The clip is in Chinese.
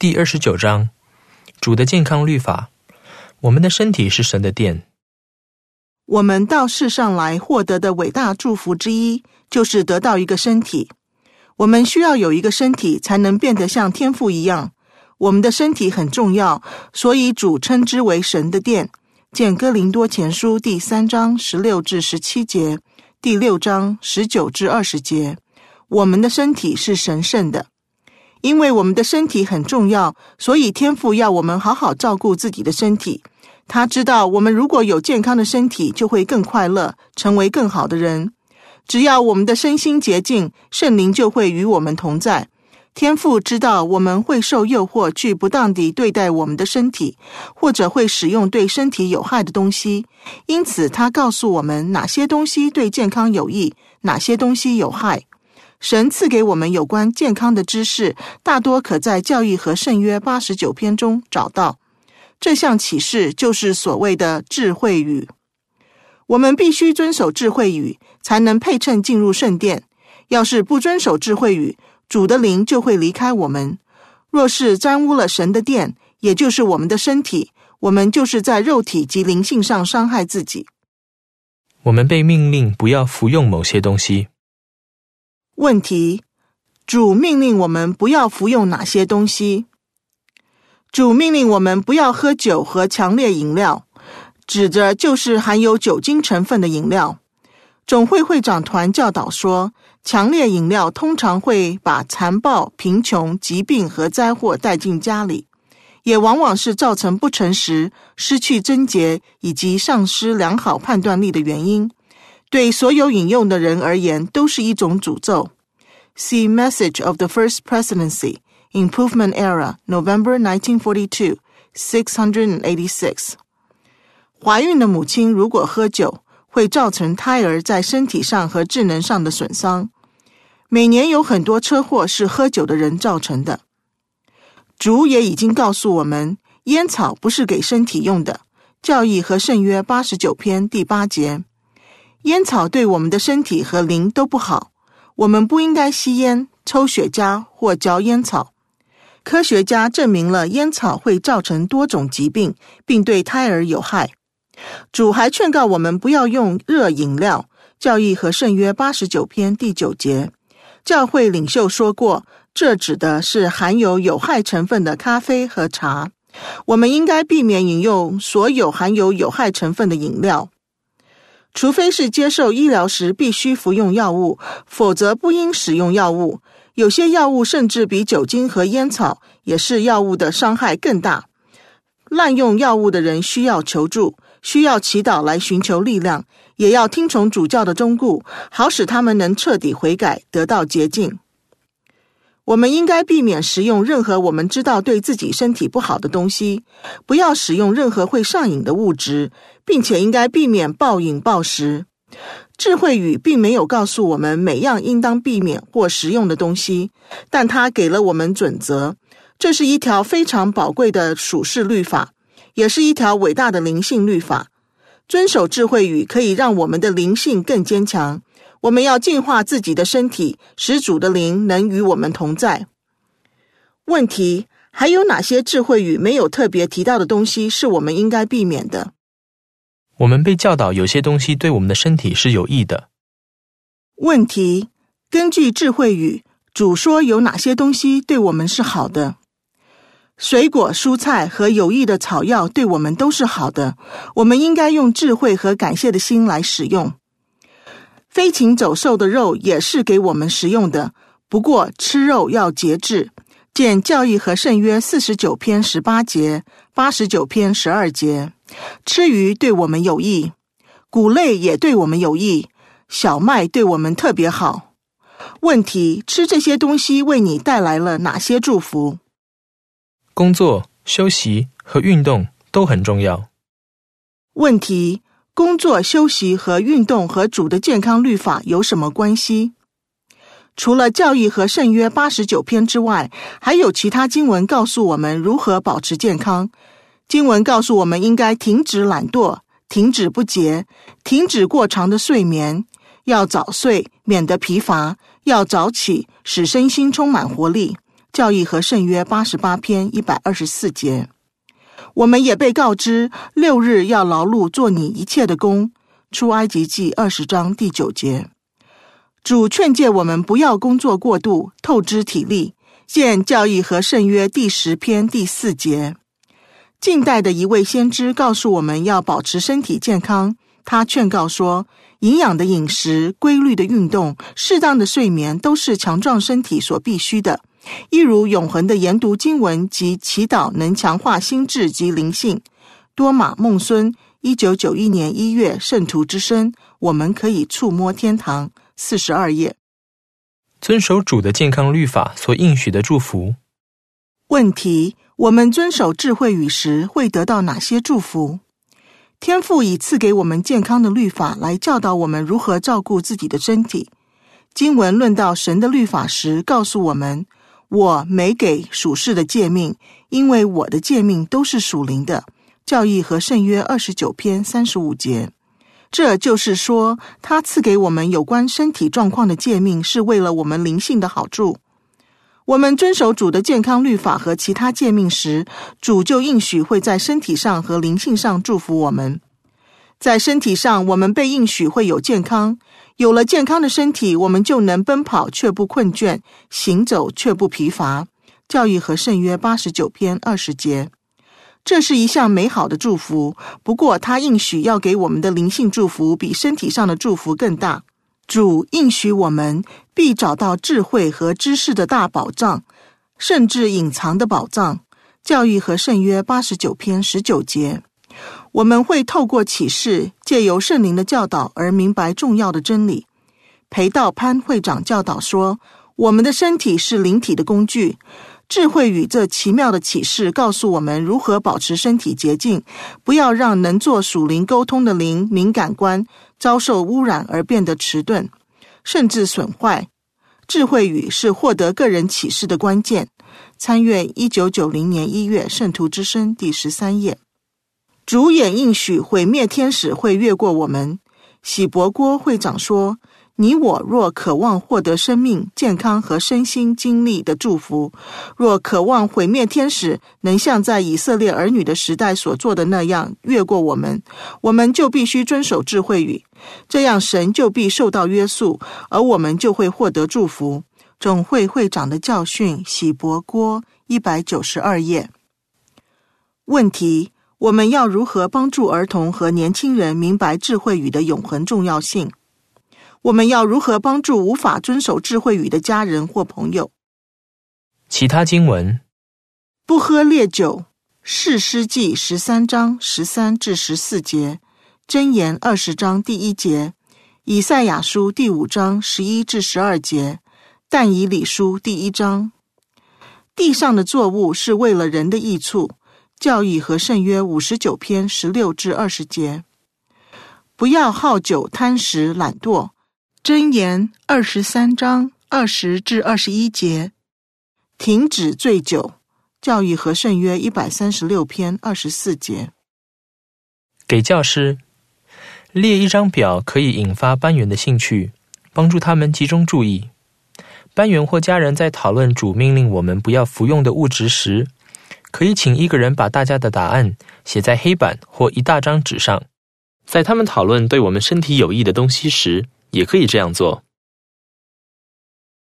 第二十九章，主的健康律法。我们的身体是神的殿。我们到世上来获得的伟大祝福之一，就是得到一个身体。我们需要有一个身体，才能变得像天父一样。我们的身体很重要，所以主称之为神的殿。见哥林多前书第三章十六至十七节，第六章十九至二十节。我们的身体是神圣的。因为我们的身体很重要，所以天父要我们好好照顾自己的身体。他知道我们如果有健康的身体，就会更快乐，成为更好的人。只要我们的身心洁净，圣灵就会与我们同在。天父知道我们会受诱惑去不当地对待我们的身体，或者会使用对身体有害的东西，因此他告诉我们哪些东西对健康有益，哪些东西有害。神赐给我们有关健康的知识，大多可在教义和圣约八十九篇中找到。这项启示就是所谓的智慧语。我们必须遵守智慧语，才能配称进入圣殿。要是不遵守智慧语，主的灵就会离开我们。若是沾污了神的殿，也就是我们的身体，我们就是在肉体及灵性上伤害自己。我们被命令不要服用某些东西。问题：主命令我们不要服用哪些东西？主命令我们不要喝酒和强烈饮料，指着就是含有酒精成分的饮料。总会会长团教导说，强烈饮料通常会把残暴、贫穷、疾病和灾祸带进家里，也往往是造成不诚实、失去贞洁以及丧失良好判断力的原因。对所有饮用的人而言，都是一种诅咒。See Message of the First Presidency, Improvement Era, November 1942, 686。怀孕的母亲如果喝酒，会造成胎儿在身体上和智能上的损伤。每年有很多车祸是喝酒的人造成的。主也已经告诉我们，烟草不是给身体用的。教义和圣约八十九篇第八节。烟草对我们的身体和灵都不好，我们不应该吸烟、抽雪茄或嚼烟草。科学家证明了烟草会造成多种疾病，并对胎儿有害。主还劝告我们不要用热饮料。教义和圣约八十九篇第九节，教会领袖说过，这指的是含有有害成分的咖啡和茶。我们应该避免饮用所有含有有害成分的饮料。除非是接受医疗时必须服用药物，否则不应使用药物。有些药物甚至比酒精和烟草也是药物的伤害更大。滥用药物的人需要求助，需要祈祷来寻求力量，也要听从主教的忠告，好使他们能彻底悔改，得到洁净。我们应该避免食用任何我们知道对自己身体不好的东西，不要使用任何会上瘾的物质，并且应该避免暴饮暴食。智慧语并没有告诉我们每样应当避免或食用的东西，但它给了我们准则。这是一条非常宝贵的属世律法，也是一条伟大的灵性律法。遵守智慧语可以让我们的灵性更坚强。我们要净化自己的身体，使主的灵能与我们同在。问题：还有哪些智慧语没有特别提到的东西是我们应该避免的？我们被教导有些东西对我们的身体是有益的。问题：根据智慧语，主说有哪些东西对我们是好的？水果、蔬菜和有益的草药对我们都是好的，我们应该用智慧和感谢的心来使用。飞禽走兽的肉也是给我们食用的，不过吃肉要节制。见教义和圣约四十九篇十八节、八十九篇十二节。吃鱼对我们有益，谷类也对我们有益，小麦对我们特别好。问题：吃这些东西为你带来了哪些祝福？工作、休息和运动都很重要。问题。工作、休息和运动和主的健康律法有什么关系？除了教义和圣约八十九篇之外，还有其他经文告诉我们如何保持健康。经文告诉我们应该停止懒惰，停止不洁，停止过长的睡眠，要早睡，免得疲乏；要早起，使身心充满活力。教义和圣约八十八篇一百二十四节。我们也被告知六日要劳碌做你一切的工，出埃及记二十章第九节。主劝诫我们不要工作过度，透支体力。见教义和圣约第十篇第四节。近代的一位先知告诉我们要保持身体健康。他劝告说，营养的饮食、规律的运动、适当的睡眠都是强壮身体所必须的。一如永恒的研读经文及祈祷能强化心智及灵性。多玛孟孙，一九九一年一月，圣徒之声，我们可以触摸天堂。四十二页。遵守主的健康律法所应许的祝福。问题：我们遵守智慧与时会得到哪些祝福？天父已赐给我们健康的律法来教导我们如何照顾自己的身体。经文论到神的律法时，告诉我们：“我没给属世的诫命，因为我的诫命都是属灵的。”教义和圣约二十九篇三十五节。这就是说，他赐给我们有关身体状况的诫命，是为了我们灵性的好处。我们遵守主的健康律法和其他诫命时，主就应许会在身体上和灵性上祝福我们。在身体上，我们被应许会有健康，有了健康的身体，我们就能奔跑却不困倦，行走却不疲乏。教育和圣约八十九篇二十节。这是一项美好的祝福，不过他应许要给我们的灵性祝福比身体上的祝福更大。主应许我们必找到智慧和知识的大宝藏，甚至隐藏的宝藏。教育和圣约八十九篇十九节，我们会透过启示，借由圣灵的教导而明白重要的真理。裴道潘会长教导说，我们的身体是灵体的工具。智慧语这奇妙的启示告诉我们如何保持身体洁净，不要让能做属灵沟通的灵敏感官遭受污染而变得迟钝，甚至损坏。智慧语是获得个人启示的关键。参阅一九九零年一月《圣徒之声》第十三页。主也应许毁灭天使会越过我们。喜伯郭会长说。你我若渴望获得生命、健康和身心经历的祝福，若渴望毁灭天使能像在以色列儿女的时代所做的那样越过我们，我们就必须遵守智慧语，这样神就必受到约束，而我们就会获得祝福。总会会长的教训，喜伯郭一百九十二页。问题：我们要如何帮助儿童和年轻人明白智慧语的永恒重要性？我们要如何帮助无法遵守智慧语的家人或朋友？其他经文：不喝烈酒，士师记十三章十三至十四节，箴言二十章第一节，以赛亚书第五章十一至十二节，但以理书第一章。地上的作物是为了人的益处。教义和圣约五十九篇十六至二十节，不要好酒，贪食，懒惰。箴言二十三章二十至二十一节，停止醉酒。教义和圣约一百三十六篇二十四节。给教师列一张表，可以引发班员的兴趣，帮助他们集中注意。班员或家人在讨论主命令我们不要服用的物质时，可以请一个人把大家的答案写在黑板或一大张纸上。在他们讨论对我们身体有益的东西时，也可以这样做。